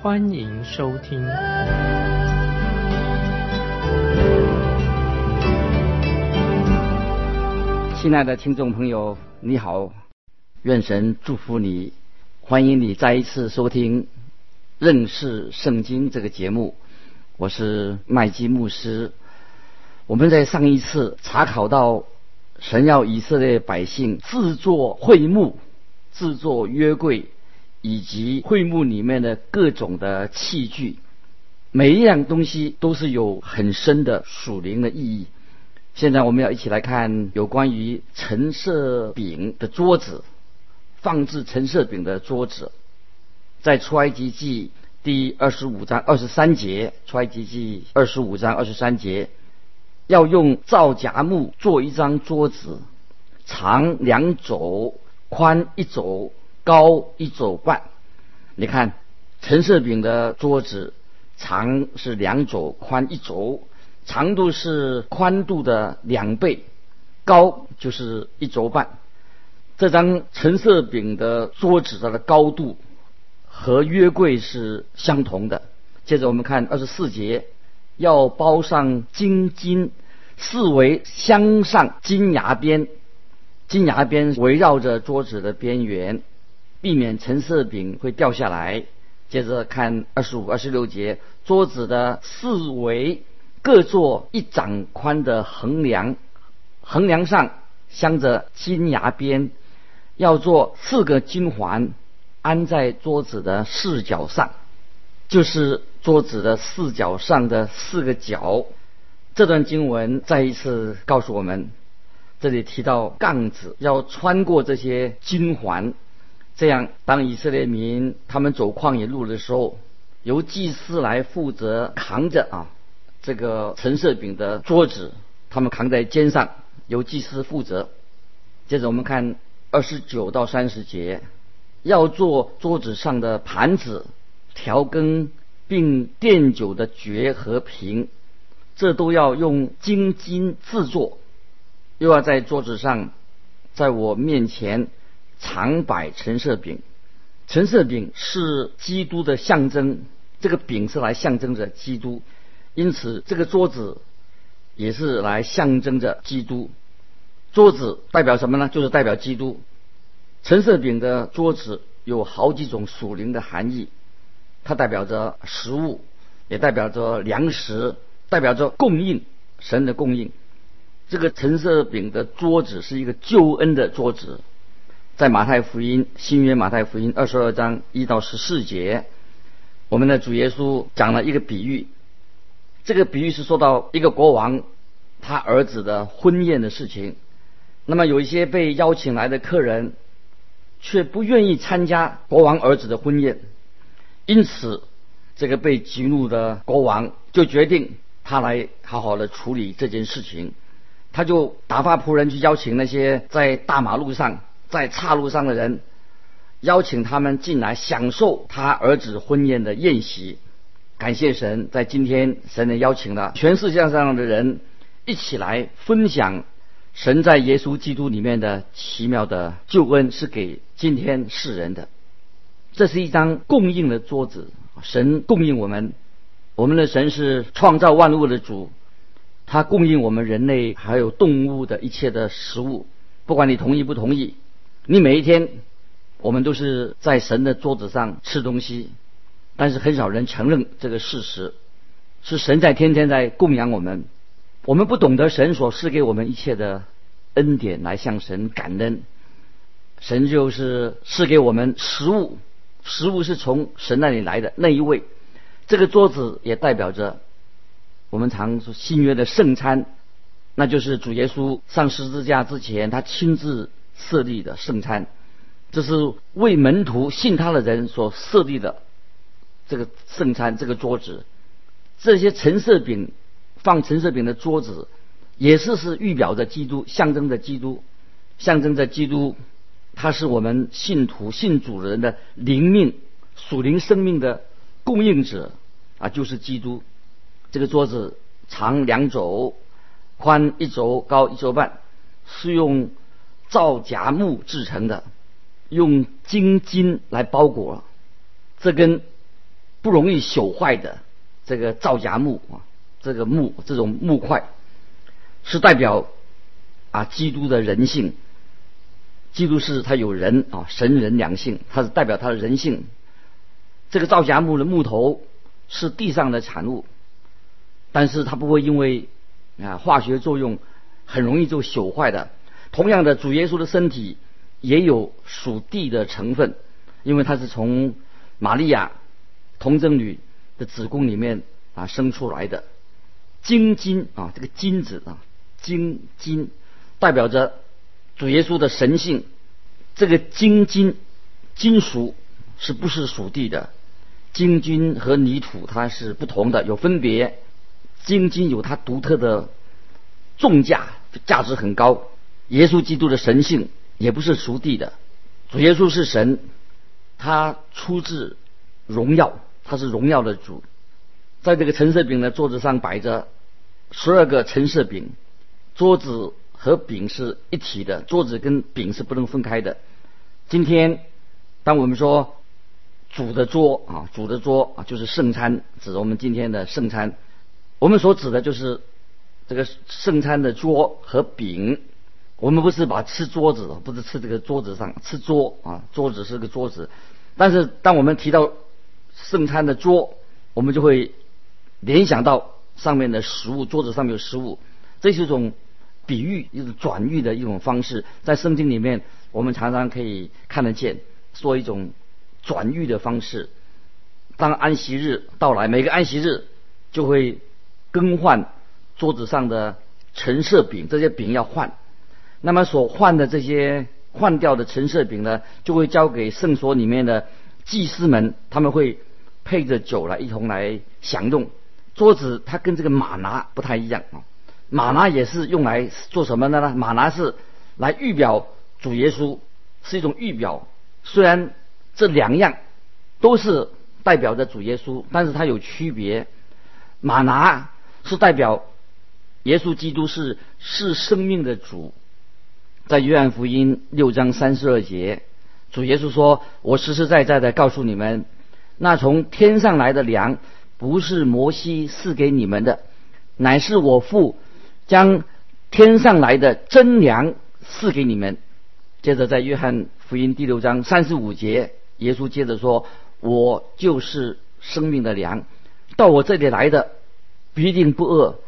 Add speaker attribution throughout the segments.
Speaker 1: 欢迎收听。
Speaker 2: 亲爱的听众朋友，你好，愿神祝福你。欢迎你再一次收听《认识圣经》这个节目，我是麦基牧师。我们在上一次查考到神要以色列百姓制作会幕、制作约柜，以及会幕里面的各种的器具，每一样东西都是有很深的属灵的意义。现在我们要一起来看有关于陈设饼的桌子。放置陈设饼的桌子，在出埃及记第二十五章二十三节，出埃及记二十五章二十三节，要用皂荚木做一张桌子，长两肘，宽一肘，高一肘半。你看，陈设饼的桌子长是两肘，宽一肘，长度是宽度的两倍，高就是一肘半。这张橙色饼的桌子的高度和约柜是相同的。接着我们看二十四节，要包上金金，四围镶上金牙边，金牙边围绕着桌子的边缘，避免橙色饼会掉下来。接着看二十五、二十六节，桌子的四围各做一掌宽的横梁，横梁上镶着金牙边。要做四个金环，安在桌子的四角上，就是桌子的四角上的四个角。这段经文再一次告诉我们，这里提到杠子要穿过这些金环，这样当以色列民他们走旷野路的时候，由祭司来负责扛着啊这个陈设饼的桌子，他们扛在肩上，由祭司负责。接着我们看。二十九到三十节，要做桌子上的盘子、调羹，并垫酒的爵和瓶，这都要用金金制作。又要在桌子上，在我面前常摆陈设饼。陈设饼是基督的象征，这个饼是来象征着基督，因此这个桌子也是来象征着基督。桌子代表什么呢？就是代表基督。橙色饼的桌子有好几种属灵的含义，它代表着食物，也代表着粮食，代表着供应神的供应。这个橙色饼的桌子是一个救恩的桌子，在马太福音新约马太福音二十二章一到十四节，我们的主耶稣讲了一个比喻，这个比喻是说到一个国王他儿子的婚宴的事情。那么有一些被邀请来的客人，却不愿意参加国王儿子的婚宴，因此这个被激怒的国王就决定他来好好的处理这件事情。他就打发仆人去邀请那些在大马路上、在岔路上的人，邀请他们进来享受他儿子婚宴的宴席。感谢神，在今天神呢邀请了全世界上的人一起来分享。神在耶稣基督里面的奇妙的救恩是给今天世人的，这是一张供应的桌子。神供应我们，我们的神是创造万物的主，他供应我们人类还有动物的一切的食物。不管你同意不同意，你每一天我们都是在神的桌子上吃东西，但是很少人承认这个事实，是神在天天在供养我们。我们不懂得神所赐给我们一切的恩典来向神感恩，神就是赐给我们食物，食物是从神那里来的那一位。这个桌子也代表着我们常说新约的圣餐，那就是主耶稣上十字架之前他亲自设立的圣餐，这是为门徒信他的人所设立的这个圣餐这个桌子。这些橙色饼放橙色饼的桌子，也是是预表着基督，象征着基督，象征着基督，他是我们信徒信主人的灵命属灵生命的供应者啊，就是基督。这个桌子长两肘，宽一肘，高一肘半，是用皂荚木制成的，用金金来包裹，这根不容易朽坏的这个皂荚木啊，这个木这种木块，是代表啊基督的人性。基督是他有人啊，神人两性，他是代表他的人性。这个皂荚木的木头是地上的产物。但是它不会因为啊化学作用很容易就朽坏的。同样的，主耶稣的身体也有属地的成分，因为它是从玛利亚童贞女的子宫里面啊生出来的。精金啊，这个金子啊，精金代表着主耶稣的神性。这个金金金属是不是属地的？金金和泥土它是不同的，有分别。金金有它独特的重价，价值很高。耶稣基督的神性也不是属地的，主耶稣是神，他出自荣耀，他是荣耀的主。在这个陈设饼的桌子上摆着十二个陈设饼，桌子和饼是一体的，桌子跟饼是不能分开的。今天，当我们说主的桌啊，主的桌啊，就是圣餐，指我们今天的圣餐。我们所指的就是这个圣餐的桌和饼。我们不是把吃桌子，不是吃这个桌子上吃桌啊，桌子是个桌子。但是当我们提到圣餐的桌，我们就会联想到上面的食物，桌子上面有食物。这是一种比喻，一种转喻的一种方式。在圣经里面，我们常常可以看得见，说一种转喻的方式。当安息日到来，每个安息日就会。更换桌子上的陈设饼，这些饼要换。那么所换的这些换掉的陈设饼呢，就会交给圣所里面的祭司们，他们会配着酒来一同来享用。桌子它跟这个马拿不太一样啊，马拿也是用来做什么的呢？马拿是来预表主耶稣，是一种预表。虽然这两样都是代表着主耶稣，但是它有区别。马拿。是代表耶稣基督是是生命的主，在约翰福音六章三十二节，主耶稣说：“我实实在在的告诉你们，那从天上来的粮，不是摩西赐给你们的，乃是我父将天上来的真粮赐给你们。”接着在约翰福音第六章三十五节，耶稣接着说：“我就是生命的粮，到我这里来的。”必定不饿，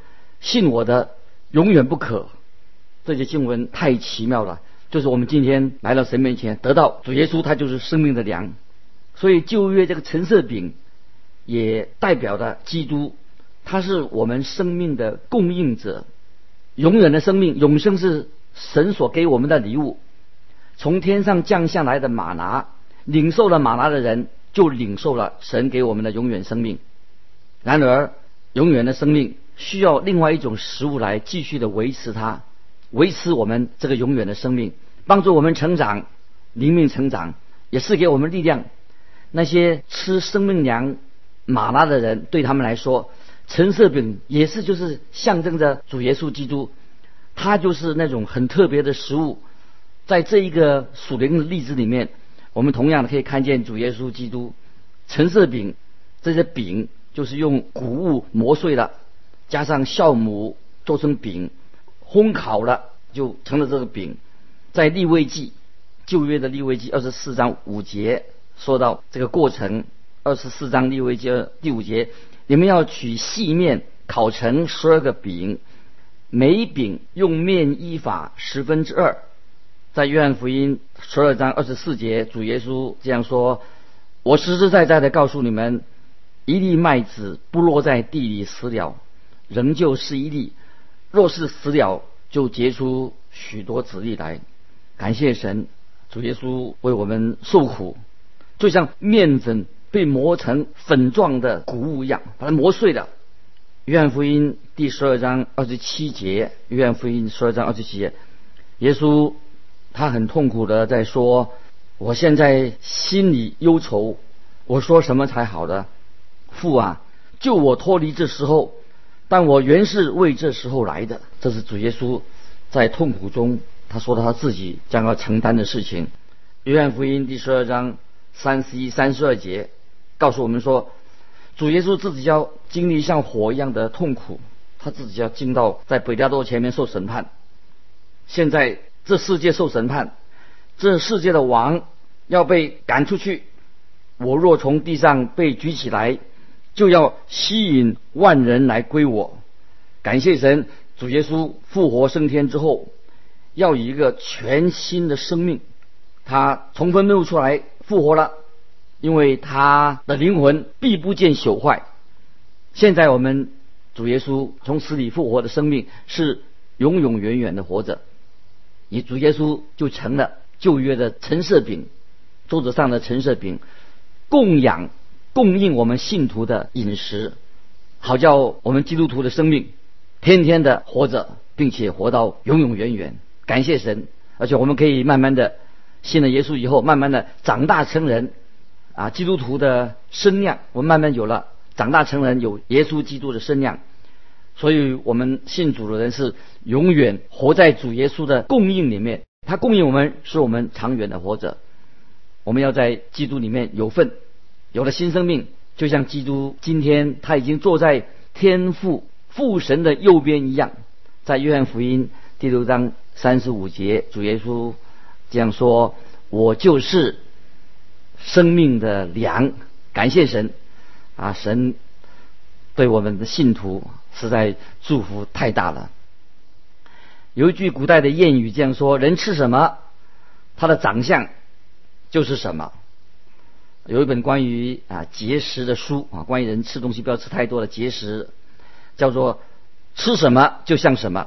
Speaker 2: 信我的永远不渴。这些经文太奇妙了，就是我们今天来到神面前，得到主耶稣，他就是生命的粮。所以旧约这个橙色饼，也代表着基督，他是我们生命的供应者，永远的生命，永生是神所给我们的礼物。从天上降下来的马拿，领受了马拿的人，就领受了神给我们的永远生命。然而。永远的生命需要另外一种食物来继续的维持它，维持我们这个永远的生命，帮助我们成长，灵命成长，也是给我们力量。那些吃生命粮马拉的人，对他们来说，橙色饼也是就是象征着主耶稣基督，他就是那种很特别的食物。在这一个属灵的例子里面，我们同样的可以看见主耶稣基督橙色饼这些饼。就是用谷物磨碎了，加上酵母做成饼，烘烤了就成了这个饼。在立位记旧约的立位记二十四章五节说到这个过程。二十四章立位记第五节，你们要取细面烤成十二个饼，每饼用面一法十分之二。在约翰福音十二章二十四节，主耶稣这样说：“我实实在在的告诉你们。”一粒麦子不落在地里死了，仍旧是一粒；若是死了，就结出许多子粒来。感谢神，主耶稣为我们受苦，就像面粉被磨成粉状的谷物一样，把它磨碎了。约翰福音第十二章二十七节，约翰福音十二章二十七节，耶稣他很痛苦的在说：“我现在心里忧愁，我说什么才好呢？父啊，救我脱离这时候，但我原是为这时候来的。”这是主耶稣在痛苦中他说的他自己将要承担的事情。约翰福音第十二章三十一、三十二节告诉我们说。主耶稣自己要经历像火一样的痛苦，他自己要进到在北加多前面受审判。现在这世界受审判，这世界的王要被赶出去。我若从地上被举起来，就要吸引万人来归我。感谢神，主耶稣复活升天之后，要以一个全新的生命，他从坟墓出来复活了。因为他的灵魂必不见朽坏。现在我们主耶稣从死里复活的生命是永永远远的活着。以主耶稣就成了旧约的陈设饼，桌子上的陈设饼，供养供应我们信徒的饮食，好叫我们基督徒的生命天天的活着，并且活到永永远远。感谢神，而且我们可以慢慢的信了耶稣以后，慢慢的长大成人。啊，基督徒的身量，我们慢慢有了，长大成人有耶稣基督的身量，所以我们信主的人是永远活在主耶稣的供应里面，他供应我们，使我们长远的活着。我们要在基督里面有份，有了新生命，就像基督今天他已经坐在天父父神的右边一样。在约翰福音第六章三十五节，主耶稣这样说：“我就是。”生命的粮，感谢神啊！神对我们的信徒实在祝福太大了。有一句古代的谚语这样说：“人吃什么，他的长相就是什么。”有一本关于啊节食的书啊，关于人吃东西不要吃太多的节食，叫做“吃什么就像什么”。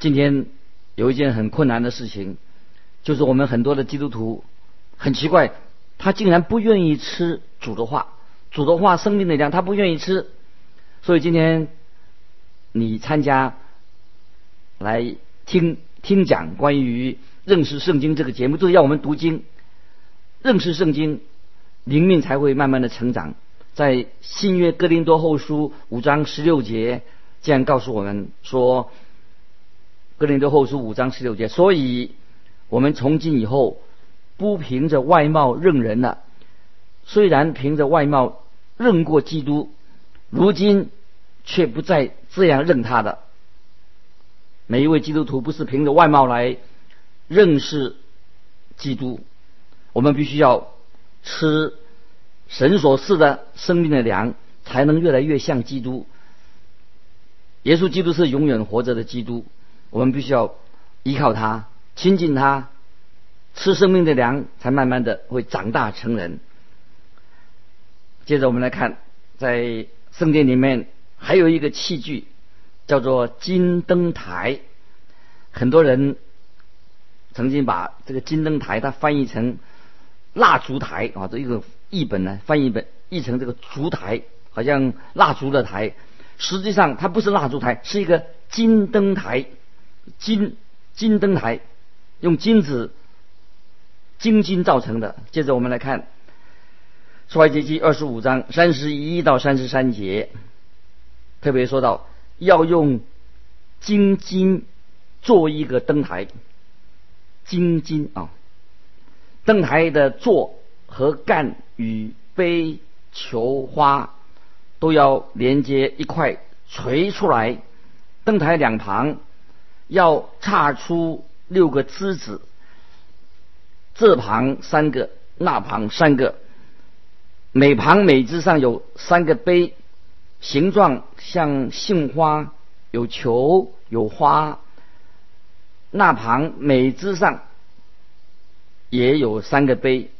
Speaker 2: 今天有一件很困难的事情，就是我们很多的基督徒。很奇怪，他竟然不愿意吃主的话，主的话生命的粮，他不愿意吃。所以今天你参加来听听讲关于认识圣经这个节目，就是要我们读经，认识圣经，灵命才会慢慢的成长。在新约哥林多后书五章十六节这样告诉我们说，哥林多后书五章十六节，所以我们从今以后。不凭着外貌认人了，虽然凭着外貌认过基督，如今却不再这样认他的。每一位基督徒不是凭着外貌来认识基督，我们必须要吃神所赐的生命的粮，才能越来越像基督。耶稣基督是永远活着的基督，我们必须要依靠他，亲近他。吃生命的粮，才慢慢的会长大成人。接着我们来看，在圣殿里面还有一个器具，叫做金灯台。很多人曾经把这个金灯台，它翻译成蜡烛台啊，这一个译本呢，翻译本译成这个烛台，好像蜡烛的台。实际上它不是蜡烛台，是一个金灯台，金金灯台用金子。精金造成的。接着我们来看《出埃及记》二十五章三十一到三十三节，特别说到要用金金做一个灯台，金金啊，灯台的座和干与杯球花都要连接一块锤出来，灯台两旁要叉出六个枝子。这旁三个，那旁三个，每旁每枝上有三个杯，形状像杏花，有球有花。那旁每枝上也有三个杯，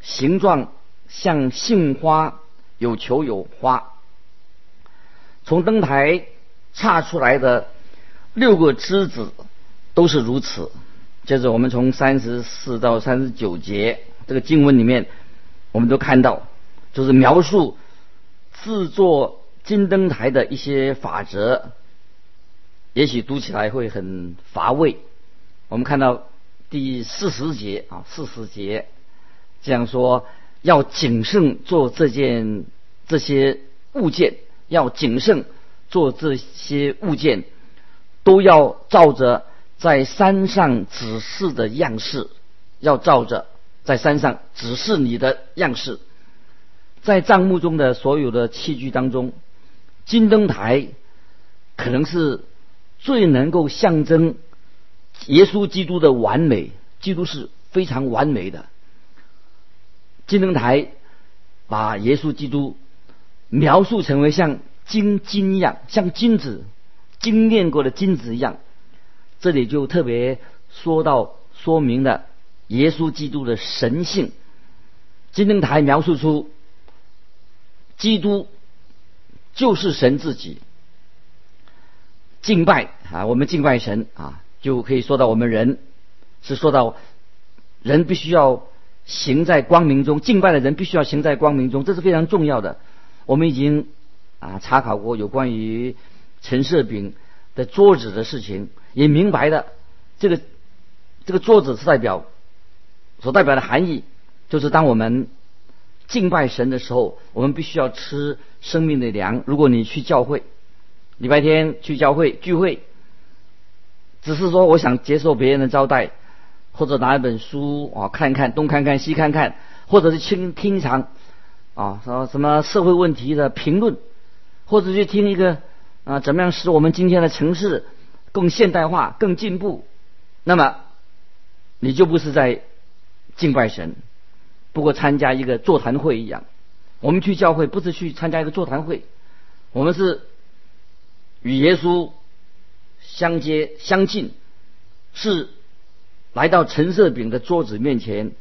Speaker 2: 形状像杏花，有球有花。从灯台插出来的六个枝子都是如此。接着，我们从三十四到三十九节这个经文里面，我们都看到，就是描述制作金灯台的一些法则，也许读起来会很乏味。我们看到第四十节啊，四十节这样说：要谨慎做这件这些物件，要谨慎做这些物件，都要照着在山上指示的样式，要照着在山上指示你的样式。在账目中的所有的器具当中，金灯台可能是最能够象征耶稣基督的完美。基督是非常完美的。金灯台把耶稣基督描述成为像金金一样，像金子精炼过的金子一样。这里就特别说到说明了耶稣基督的神性。金灯台描述出。基督就是神自己，敬拜啊，我们敬拜神啊，就可以说到我们人是说到人必须要行在光明中，敬拜的人必须要行在光明中，这是非常重要的。我们已经啊查考过有关于陈设饼的桌子的事情，也明白的这个这个桌子是代表所代表的含义，就是当我们。敬拜神的时候，我们必须要吃生命的粮。如果你去教会，礼拜天去教会聚会，只是说我想接受别人的招待，或者拿一本书啊看看，东看看西看看，或者是听听一场啊什么什么社会问题的评论，或者去听一个啊怎么样使我们今天的城市更现代化、更进步，那么你就不是在敬拜神。不过参加一个座谈会一样，我们去教会不是去参加一个座谈会，我们是与耶稣相接相近，是来到陈设饼的桌子面前。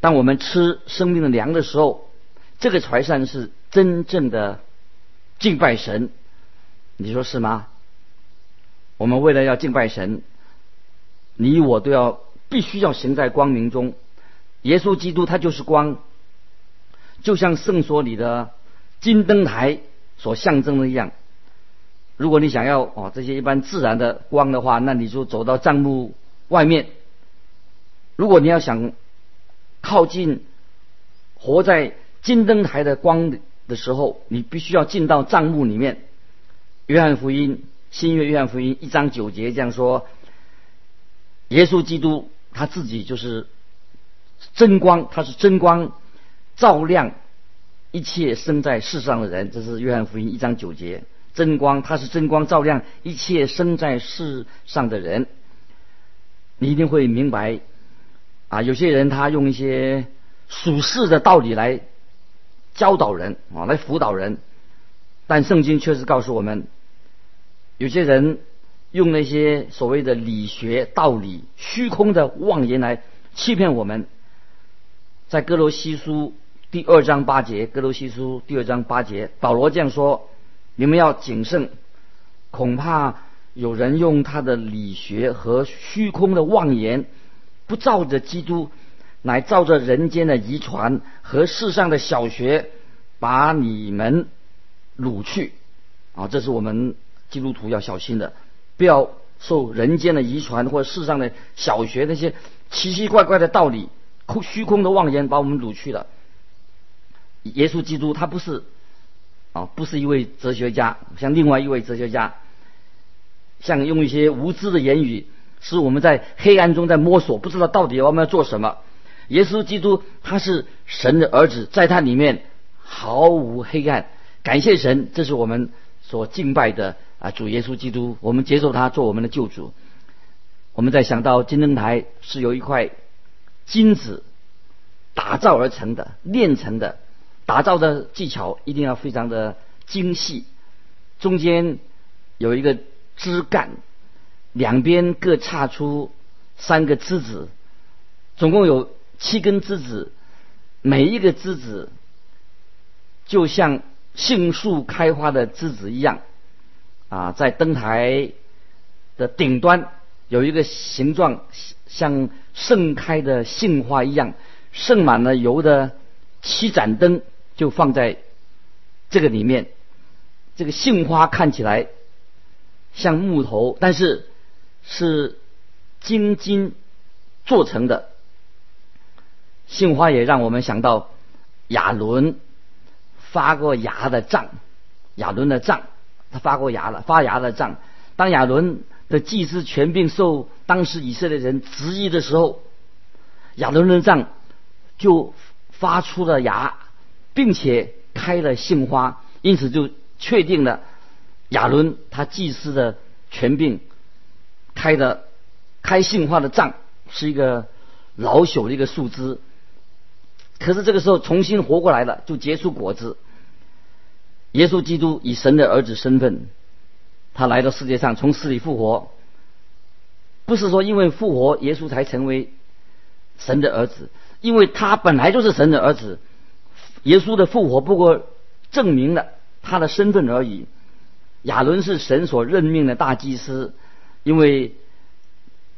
Speaker 2: 当我们吃生命的粮的时候，这个才算是真正的敬拜神。你说是吗？我们为了要敬拜神，你我都要必须要行在光明中。耶稣基督他就是光，就像圣所里的金灯台所象征的一样。如果你想要哦这些一般自然的光的话，那你就走到帐幕外面。如果你要想靠近活在金灯台的光的时候，你必须要进到帐幕里面。约翰福音新约约翰福音一章九节这样说：耶稣基督他自己就是。真光，他是真光，照亮一切生在世上的人。这是约翰福音一章九节。真光，它是真光，照亮一切生在世上的人。你一定会明白啊！有些人他用一些属世的道理来教导人啊，来辅导人，但圣经确实告诉我们，有些人用那些所谓的理学道理、虚空的妄言来欺骗我们。在哥罗西书第二章八节，哥罗西书第二章八节，保罗这样说：“你们要谨慎，恐怕有人用他的理学和虚空的妄言，不照着基督，乃照着人间的遗传和世上的小学，把你们掳去。”啊，这是我们基督徒要小心的，不要受人间的遗传或世上的小学那些奇奇怪怪的道理。空虚空的妄言把我们掳去了。耶稣基督他不是啊，不是一位哲学家，像另外一位哲学家，像用一些无知的言语，使我们在黑暗中在摸索，不知道到底我们要做什么。耶稣基督他是神的儿子，在他里面毫无黑暗。感谢神，这是我们所敬拜的啊主耶稣基督，我们接受他做我们的救主。我们在想到金灯台是由一块。金子打造而成的，炼成的，打造的技巧一定要非常的精细。中间有一个枝干，两边各插出三个枝子，总共有七根枝子，每一个枝子就像杏树开花的枝子一样。啊，在灯台的顶端有一个形状。像盛开的杏花一样，盛满了油的七盏灯就放在这个里面。这个杏花看起来像木头，但是是金金做成的。杏花也让我们想到亚伦发过芽的杖，亚伦的杖，他发过芽了，发芽的杖。当亚伦的祭司权柄受当时以色列人质疑的时候，亚伦的杖就发出了芽，并且开了杏花，因此就确定了亚伦他祭司的权柄开的开杏花的杖是一个老朽的一个树枝。可是这个时候重新活过来了，就结出果子。耶稣基督以神的儿子身份，他来到世界上，从死里复活，不是说因为复活耶稣才成为神的儿子，因为他本来就是神的儿子。耶稣的复活不过证明了他的身份而已。亚伦是神所任命的大祭司，因为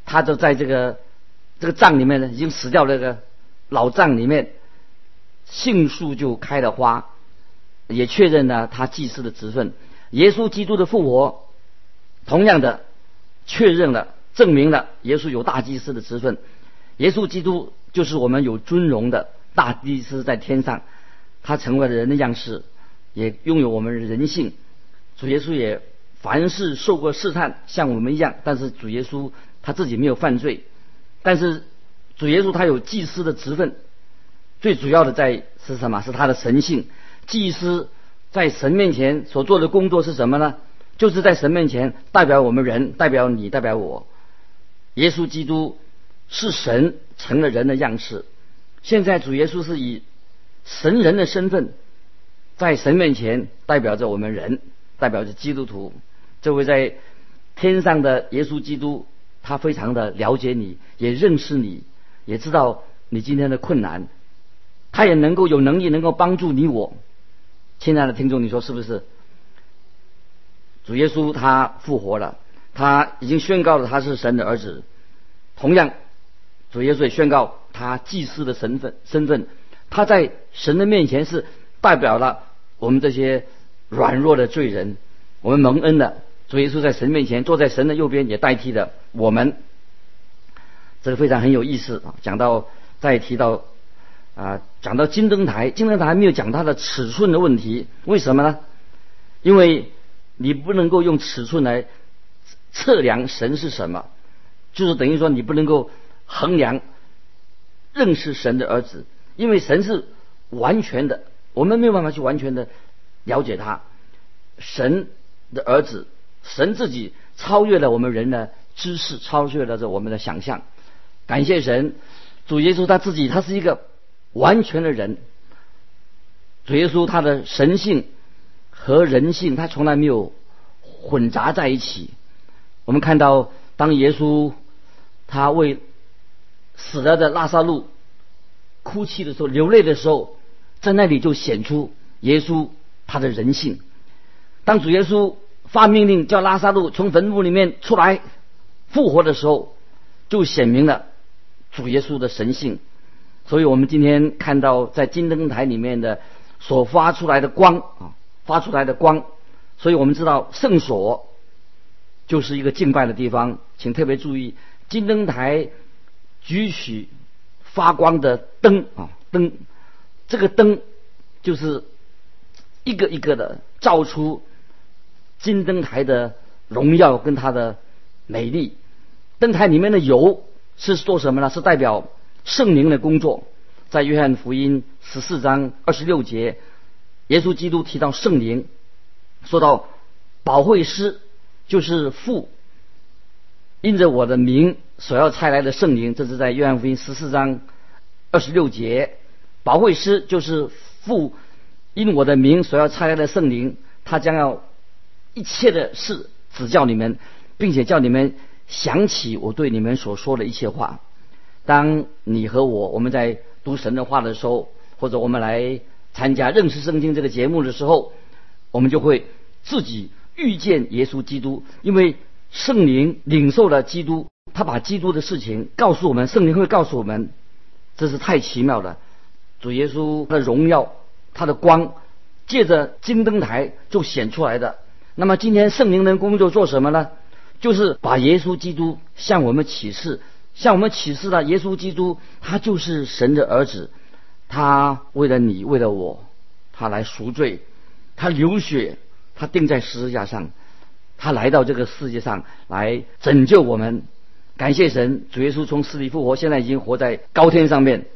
Speaker 2: 他就在这个这个葬里面呢，已经死掉那个老葬里面。杏树就开了花，也确认了他祭司的职分。耶稣基督的复活，同样的确认了、证明了耶稣有大祭司的职分。耶稣基督就是我们有尊荣的大祭司，在天上，他成为了人的样式，也拥有我们人性。主耶稣也凡事受过试探，像我们一样，但是主耶稣他自己没有犯罪。但是主耶稣他有祭司的职分。最主要的在是什么？是他的神性。祭司在神面前所做的工作是什么呢？就是在神面前代表我们人，代表你，代表我。耶稣基督是神成了人的样式。现在主耶稣是以神人的身份，在神面前代表着我们人，代表着基督徒。这位在天上的耶稣基督，他非常的了解你，也认识你，也知道你今天的困难。他也能够有能力，能够帮助你我。亲爱的听众，你说是不是？主耶稣他复活了，他已经宣告了他是神的儿子。同样，主耶稣也宣告他祭司的身份身份。他在神的面前是代表了我们这些软弱的罪人。我们蒙恩的主耶稣在神面前坐在神的右边，也代替了我们。这个非常很有意思啊！讲到再提到。啊，讲到金灯台，金灯台还没有讲它的尺寸的问题，为什么呢？因为你不能够用尺寸来测量神是什么，就是等于说你不能够衡量认识神的儿子，因为神是完全的，我们没有办法去完全的了解他。神的儿子，神自己超越了我们人的知识，超越了这我们的想象。感谢神，主耶稣他自己，他是一个。完全的人，主耶稣他的神性和人性，他从来没有混杂在一起。我们看到，当耶稣他为死了的拉萨路哭泣的时候，流泪的时候，在那里就显出耶稣他的人性。当主耶稣发命令叫拉萨路从坟墓里面出来复活的时候，就显明了主耶稣的神性。所以我们今天看到在金灯台里面的所发出来的光啊，发出来的光，所以我们知道圣所就是一个敬拜的地方，请特别注意金灯台举起发光的灯啊灯，这个灯就是一个一个的照出金灯台的荣耀跟它的美丽。灯台里面的油是做什么呢？是代表。圣灵的工作，在约翰福音十四章二十六节，耶稣基督提到圣灵，说到保惠师就是父，因着我的名所要差来的圣灵，这是在约翰福音十四章二十六节，保惠师就是父，因我的名所要差来的圣灵，他将要一切的事指教你们，并且叫你们想起我对你们所说的一切话。当你和我我们在读神的话的时候，或者我们来参加认识圣经这个节目的时候，我们就会自己遇见耶稣基督，因为圣灵领受了基督，他把基督的事情告诉我们，圣灵会告诉我们，这是太奇妙了。主耶稣的荣耀，他的光借着金灯台就显出来的。那么今天圣灵的工作做什么呢？就是把耶稣基督向我们启示，向我们启示了耶稣基督，他就是神的儿子，他为了你，为了我，他来赎罪，他流血，他钉在十字架上，他来到这个世界上来拯救我们。感谢神，主耶稣从死里复活，现在已经活在高天上面。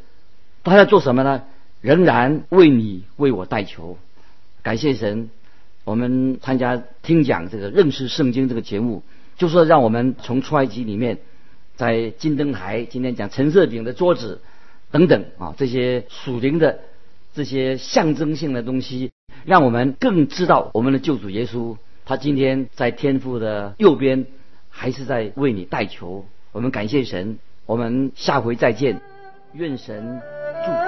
Speaker 2: 他在做什么呢？仍然为你为我代求。感谢神，我们参加听讲这个认识圣经这个节目。就说让我们从出埃及里面，在金灯台今天讲橙色饼的桌子等等啊，这些属灵的这些象征性的东西，让我们更知道我们的救主耶稣，他今天在天父的右边，还是在为你代求。我们感谢神，我们下回再见，愿神助